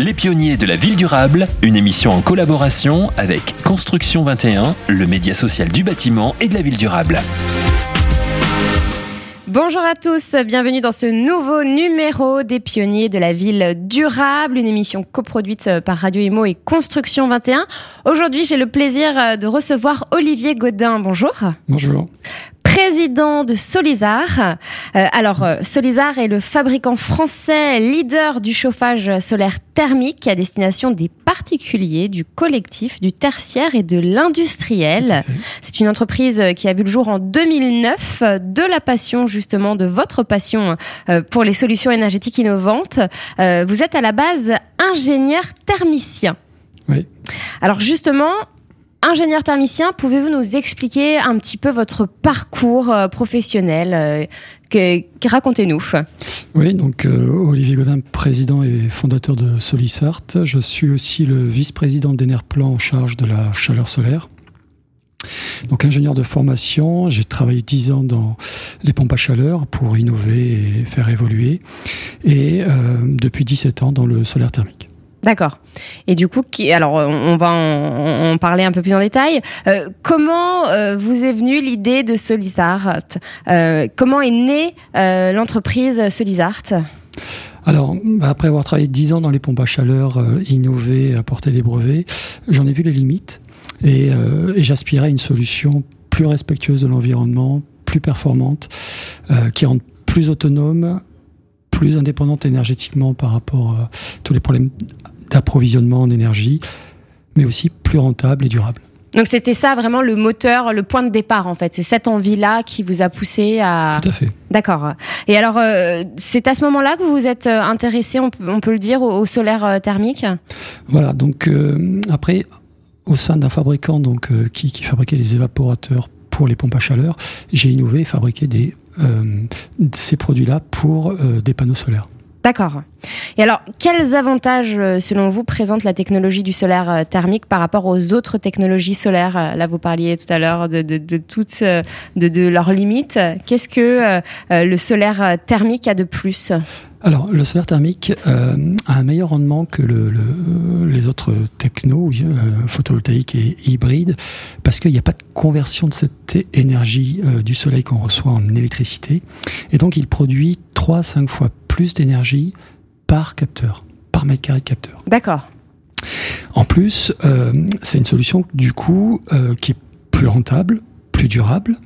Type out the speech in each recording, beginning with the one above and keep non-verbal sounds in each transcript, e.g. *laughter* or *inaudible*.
Les pionniers de la ville durable, une émission en collaboration avec Construction 21, le média social du bâtiment et de la ville durable. Bonjour à tous, bienvenue dans ce nouveau numéro des pionniers de la ville durable, une émission coproduite par Radio Imo et Construction 21. Aujourd'hui, j'ai le plaisir de recevoir Olivier Godin. Bonjour. Bonjour président de Solizar. Euh, alors, euh, Solizar est le fabricant français leader du chauffage solaire thermique à destination des particuliers, du collectif, du tertiaire et de l'industriel. C'est une entreprise qui a vu le jour en 2009 de la passion justement de votre passion euh, pour les solutions énergétiques innovantes. Vous êtes à la base ingénieur thermicien. Oui. Alors justement, Ingénieur thermicien, pouvez-vous nous expliquer un petit peu votre parcours euh, professionnel euh, Racontez-nous? Oui, donc euh, Olivier Godin, président et fondateur de Solisart. Je suis aussi le vice-président d'Enerplan en charge de la chaleur solaire. Donc ingénieur de formation, j'ai travaillé dix ans dans les pompes à chaleur pour innover et faire évoluer. Et depuis 17 ans dans le solaire thermique. D'accord. Et du coup, qui, alors on va en, parler un peu plus en détail. Euh, comment euh, vous est venue l'idée de Solizart euh, Comment est née l'entreprise Solizart alors, bah, après avoir travaillé dix ans dans les pompes à chaleur, innové, apporté des brevets, j'en ai vu les limites et, et j'aspirais à une solution plus respectueuse de l'environnement, plus performante, qui rende plus autonome, plus indépendante énergétiquement par rapport à tous les problèmes d'approvisionnement en énergie, mais aussi plus rentable et durable. Donc c'était ça vraiment le moteur, le point de départ en fait. C'est cette envie-là qui vous a poussé à. Tout à fait. D'accord. Et alors euh, c'est à ce moment-là que vous vous êtes euh, intéressé, on peut, le dire, au, solaire euh, thermique? Voilà. Donc après, au sein d'un fabricant donc qui, qui, fabriquait les évaporateurs pour les pompes à chaleur, j'ai innové et fabriqué des ces produits-là pour des panneaux solaires. D'accord. Et alors, quels avantages, euh, selon vous, présente la technologie du solaire euh, thermique par rapport aux autres technologies solaires euh, Là, vous parliez tout à l'heure de, toutes de, leurs limites. Qu'est-ce que le solaire thermique a de plus? Alors, le solaire thermique a un meilleur rendement que les autres technos, photovoltaïques et hybrides, parce qu'il n'y a pas de conversion de cette énergie du soleil qu'on reçoit en électricité. Et donc, il produit 3 à 5 fois plus d'énergie par capteur, par mètre carré de capteur. D'accord. En plus, euh, c'est une solution du coup euh, qui est plus rentable, plus durable,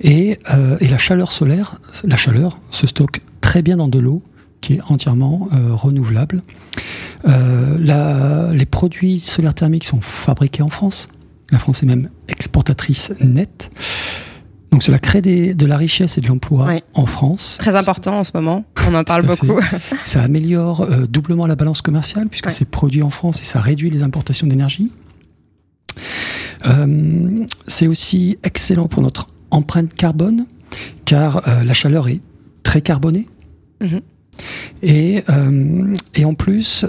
et, euh, et, la chaleur solaire, la chaleur se stocke très bien dans de l'eau qui est entièrement renouvelable. La, les produits solaires thermiques sont fabriqués en France. La France est même exportatrice nette. Donc cela crée de la richesse et de l'emploi en France. Très important en ce moment, *laughs* on en parle beaucoup. *laughs* ça améliore euh, doublement la balance commerciale puisque c'est produit en France et ça réduit les importations d'énergie. Euh, c'est aussi excellent pour notre empreinte carbone car euh, la chaleur est très carbonée. Mhm. Et, et, en plus,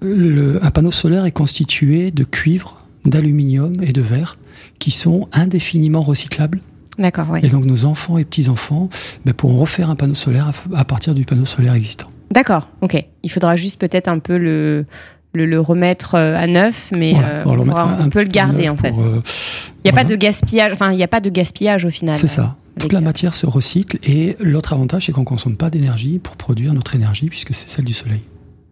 le, un panneau solaire est constitué de cuivre, d'aluminium et de verre qui sont indéfiniment recyclables. D'accord, oui. Et donc nos enfants et petits-enfants ben, pourront refaire un panneau solaire à, partir du panneau solaire existant. D'accord, ok. Il faudra juste peut-être un peu le, le, remettre euh, à neuf, mais euh, on, peut le garder en fait. Euh, il n'y a pas de gaspillage, enfin il n'y a pas de gaspillage au final. C'est ça. Toute la matière se recycle et l'autre avantage c'est qu'on ne consomme pas d'énergie pour produire notre énergie puisque c'est celle du soleil.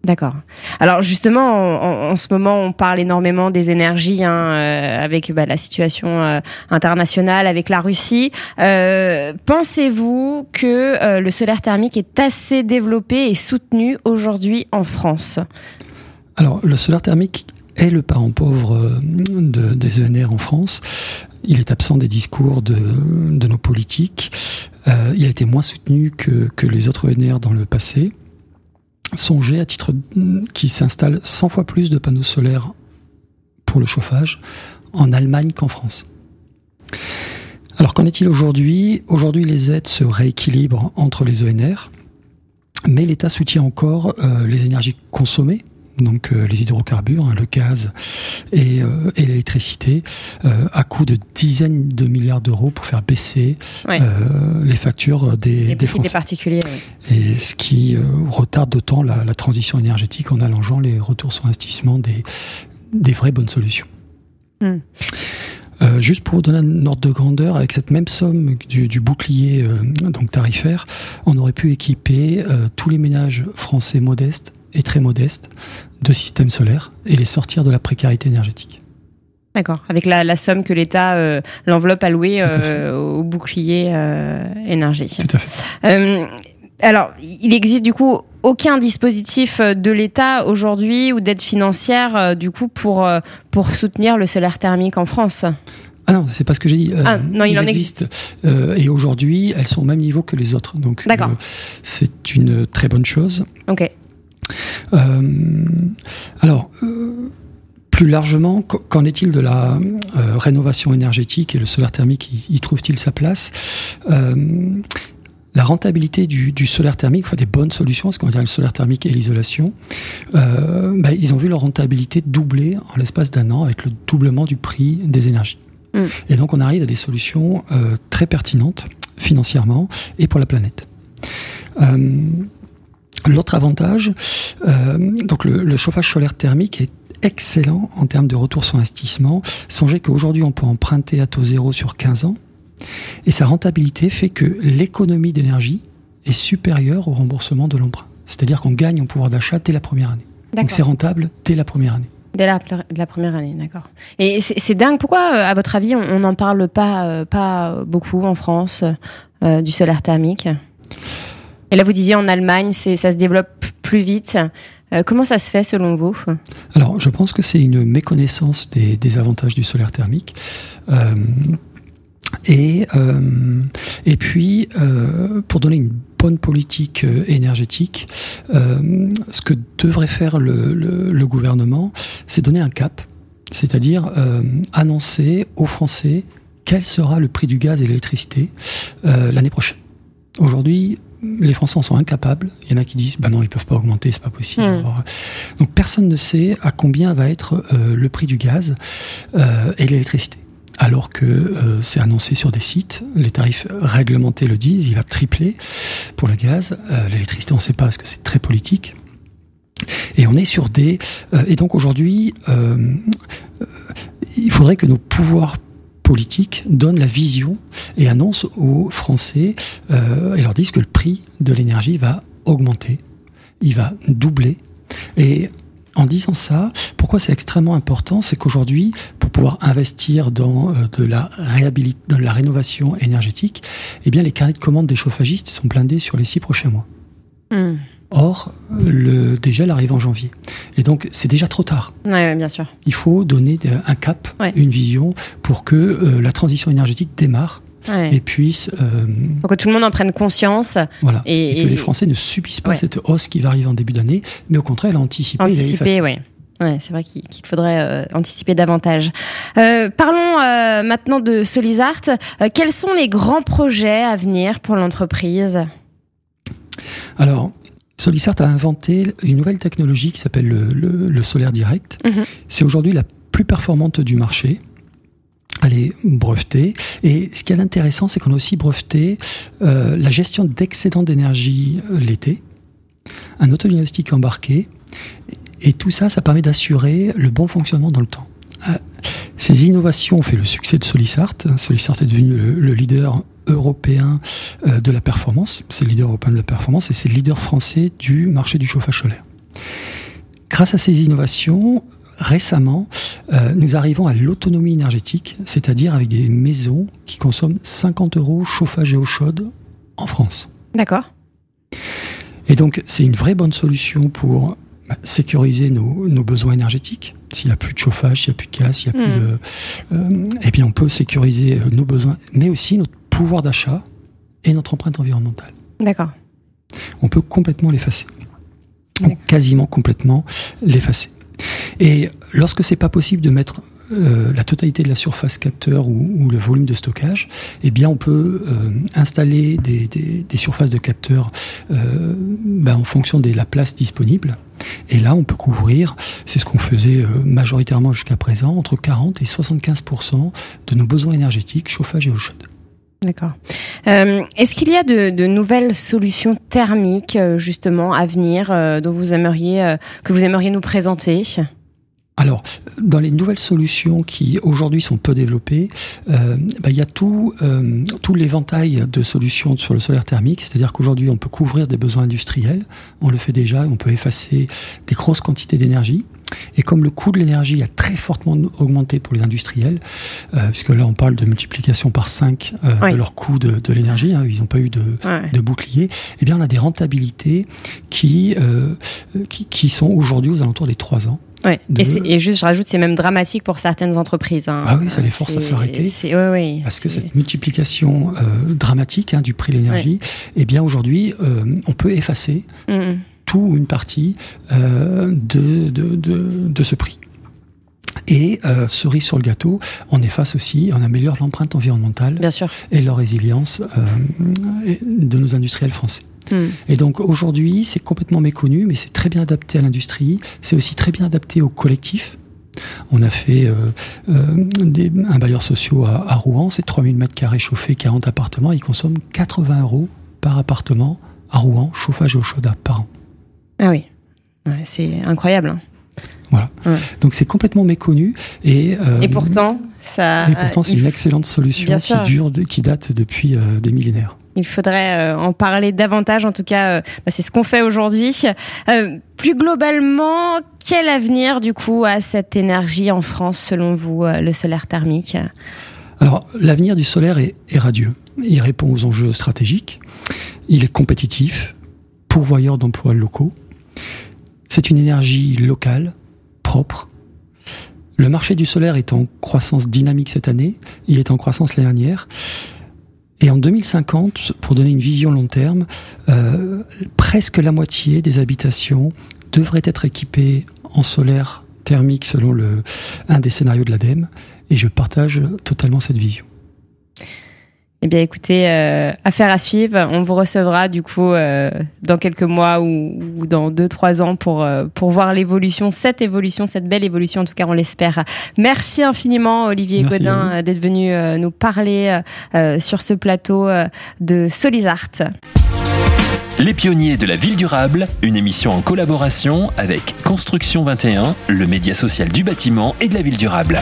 D'accord. Alors justement, en, ce moment, on parle énormément des énergies hein, euh, avec bah, la situation euh, internationale, avec la Russie. Euh, pensez-vous que le solaire thermique est assez développé et soutenu aujourd'hui en France? Alors, le solaire thermique est le parent pauvre de, des ENR en France. Il est absent des discours de, nos politiques. il a été moins soutenu que, les autres ENR dans le passé songer à titre qui s'installe 100 fois plus de panneaux solaires pour le chauffage en Allemagne qu'en France. Alors qu'en est-il aujourd'hui? Aujourd'hui, les aides se rééquilibrent entre les ENR, mais l'État soutient encore euh, les énergies consommées, donc euh, les hydrocarbures, hein, le gaz et, euh, et l'électricité, euh, à coût de dizaines de milliards d'euros pour faire baisser Ouais. les factures des, Les des prix des Français. particuliers. ouais. Et ce qui retarde d'autant la, la transition énergétique en allongeant les retours sur investissement des, des vraies bonnes solutions. Hmm. Euh, juste pour vous donner un ordre de grandeur, avec cette même somme du, du bouclier euh, donc tarifaire, on aurait pu équiper euh, tous les ménages français modestes et très modestes de systèmes solaires et les sortir de la précarité énergétique. D'accord. Avec la, la somme que l'État, euh, l'enveloppe allouée euh, au bouclier euh, énergie. Tout à fait. Euh, alors, il existe du coup aucun dispositif de l'État aujourd'hui ou d'aide financière du coup pour pour soutenir le solaire thermique en France? Ah non, c'est pas ce que j'ai dit. Ah, non, il en Euh, et aujourd'hui, elles sont au même niveau que les autres. Donc, D'accord. euh, c'est une très bonne chose. Ok. Euh, alors, euh, plus largement, qu- qu'en est-il de la euh, rénovation énergétique et le solaire thermique y, y trouve-t-il sa place? La rentabilité du, du solaire thermique, enfin des bonnes solutions, ce qu'on dire le solaire thermique et l'isolation, euh, ben, ils ont vu leur rentabilité doubler en l'espace d'un an avec le doublement du prix des énergies. Mm. Et donc on arrive à des solutions euh, très pertinentes financièrement et pour la planète. Euh, L'autre avantage, euh, donc le, le chauffage solaire thermique est excellent en termes de retour sur investissement. Songez qu'aujourd'hui, on peut emprunter à taux zéro sur 15 ans, et sa rentabilité fait que l'économie d'énergie est supérieure au remboursement de l'emprunt. C'est-à-dire qu'on gagne en pouvoir d'achat dès la première année. Donc c'est rentable dès la première année. Dès la, de la première année, d'accord. Et c'est dingue. Pourquoi, euh, à votre avis, on n'en parle pas euh, pas beaucoup en France euh, du solaire thermique? Et là, vous disiez en Allemagne, ça se développe plus vite. Euh, comment ça se fait selon vous? Alors, je pense que c'est une méconnaissance des, avantages du solaire thermique. Euh, et, euh, et puis, pour donner une bonne politique énergétique, ce que devrait faire le, le- le gouvernement, c'est donner un cap, c'est-à-dire annoncer aux Français quel sera le prix du gaz et de l'électricité l'année prochaine. Aujourd'hui, les Français en sont incapables. Il y en a qui disent, bah non, ils peuvent pas augmenter, c'est pas possible. Hmm. Alors, donc personne ne sait à combien va être euh, le prix du gaz euh, et de l'électricité. Alors que euh, c'est annoncé sur des sites, les tarifs réglementés le disent, il va tripler pour le gaz. Euh, L'électricité, on ne sait pas parce que c'est très politique. Et on est sur des... euh, et donc aujourd'hui, euh, euh, il faudrait que nos pouvoirs politiques donnent la vision et annoncent aux Français euh, et leur disent que le prix de l'énergie va augmenter, il va doubler. Et en disant ça, pourquoi c'est extrêmement important, c'est qu'aujourd'hui, pour pouvoir investir dans euh, de la dans la rénovation énergétique, eh bien les carnets de commandes des chauffagistes sont blindés sur les six prochains mois. Hmm. Or, le dégel arrive en janvier. Et donc, c'est déjà trop tard. Ouais, bien sûr. Il faut donner un cap, Ouais. une vision, pour que euh, la transition énergétique démarre Ouais. et puisse, euh, Faut que tout le monde en prenne conscience. voilà, Et- et, que les Français ne subissent pas Ouais. cette hausse qui va arriver en début d'année, mais au contraire, l'anticiper. Anticiper, oui. Ouais, c'est vrai qu'il faudrait euh, anticiper davantage. Euh, parlons euh, maintenant de Solisart. Quels sont les grands projets à venir pour l'entreprise? Alors, Solisart a inventé une nouvelle technologie qui s'appelle le, le- le solaire direct. Mhm. C'est aujourd'hui la plus performante du marché. Elle est brevetée. Et ce qui est intéressant, c'est qu'on a aussi breveté euh, la gestion d'excédents d'énergie euh, l'été, un autodiagnostic embarqué. Et tout ça, ça permet d'assurer le bon fonctionnement dans le temps. Euh, Ces innovations ont fait le succès de Solisart. Solisart est devenu le, le leader européen euh, de la performance. C'est le leader européen de la performance et c'est le leader français du marché du chauffage solaire. Grâce à ces innovations, récemment, euh, nous arrivons à l'autonomie énergétique, c'est-à-dire avec des maisons qui consomment 50 euros chauffage et eau chaude en France. D'accord. Et donc, c'est une vraie bonne solution pour bah, sécuriser nos, nos besoins énergétiques. S'il n'y a plus de chauffage, s'il n'y a plus de gaz, s'il n'y a plus Mm. de... Euh, eh bien, on peut sécuriser euh, nos besoins, mais aussi notre pouvoir d'achat et notre empreinte environnementale. D'accord. On peut complètement l'effacer. Quasiment complètement l'effacer. Et lorsque c'est pas possible de mettre euh, la totalité de la surface capteur ou, ou le volume de stockage, eh bien on peut euh, installer des, des- des surfaces de capteurs euh, ben, en fonction de la place disponible. Et là, on peut couvrir, c'est ce qu'on faisait majoritairement jusqu'à présent, entre 40 et 75% de nos besoins énergétiques, chauffage et eau chaude. D'accord. Euh, est-ce qu'il y a de, nouvelles solutions thermiques euh, justement à venir euh, dont vous aimeriez que vous aimeriez nous présenter? Alors, dans les nouvelles solutions qui aujourd'hui sont peu développées, bah, il y a tout, tout l'éventail de solutions sur le solaire thermique, c'est-à-dire qu'aujourd'hui on peut couvrir des besoins industriels, on le fait déjà, on peut effacer des grosses quantités d'énergie. Et comme le coût de l'énergie a très fortement augmenté pour les industriels, euh, puisque là on parle de multiplication par 5 euh, de leur coût de, l'énergie, hein, ils n'ont pas eu de, bouclier, eh bien on a des rentabilités qui, euh, qui, sont aujourd'hui aux alentours des 3 ans. Ouais. Et, juste, je rajoute, c'est même dramatique pour certaines entreprises. Hein. Ah oui, ça les force à s'arrêter. parce que cette multiplication dramatique hein, du prix de l'énergie, eh bien aujourd'hui, on peut effacer ou une partie euh, de, de, de, ce prix. Et euh, cerise sur le gâteau, on efface aussi, on améliore l'empreinte environnementale Bien sûr. et leur résilience euh, de nos industriels français. Hmm. Et donc aujourd'hui, c'est complètement méconnu, mais c'est très bien adapté à l'industrie. C'est aussi très bien adapté au collectif. On a fait euh, euh des, un bailleur social à, à Rouen, c'est 3000 mètres carrés chauffés, 40 appartements. Ils consomment 80 euros par appartement à Rouen, chauffage et eau chaude par an. Ah oui, c'est incroyable. Hein. Voilà. Donc c'est complètement méconnu et euh, et pourtant ça. Et pourtant c'est une excellente solution qui dure, qui date depuis euh, des millénaires. Il faudrait euh, en parler davantage. En tout cas, bah, c'est ce qu'on fait aujourd'hui. plus globalement, quel avenir du coup a cette énergie en France selon vous, le solaire thermique? Alors l'avenir du solaire est, est radieux. Il répond aux enjeux stratégiques. Il est compétitif, pourvoyeur d'emplois locaux c'est une énergie locale, propre. Le marché du solaire est en croissance dynamique cette année, il est en croissance l'année dernière. Et en 2050, pour donner une vision long terme, euh, presque la moitié des habitations devraient être équipées en solaire thermique selon un des scénarios de l'ADEME. Et je partage totalement cette vision. Eh bien, écoutez, euh, affaire à suivre. On vous recevra du coup euh, dans quelques mois ou, dans deux trois ans pour euh, pour voir l'évolution, cette évolution, cette belle évolution. En tout cas, on l'espère. Merci infiniment, Olivier Godin, d'être venu nous parler sur ce plateau de Solisart. Les pionniers de la ville durable, une émission en collaboration avec Construction 21, le média social du bâtiment et de la ville durable.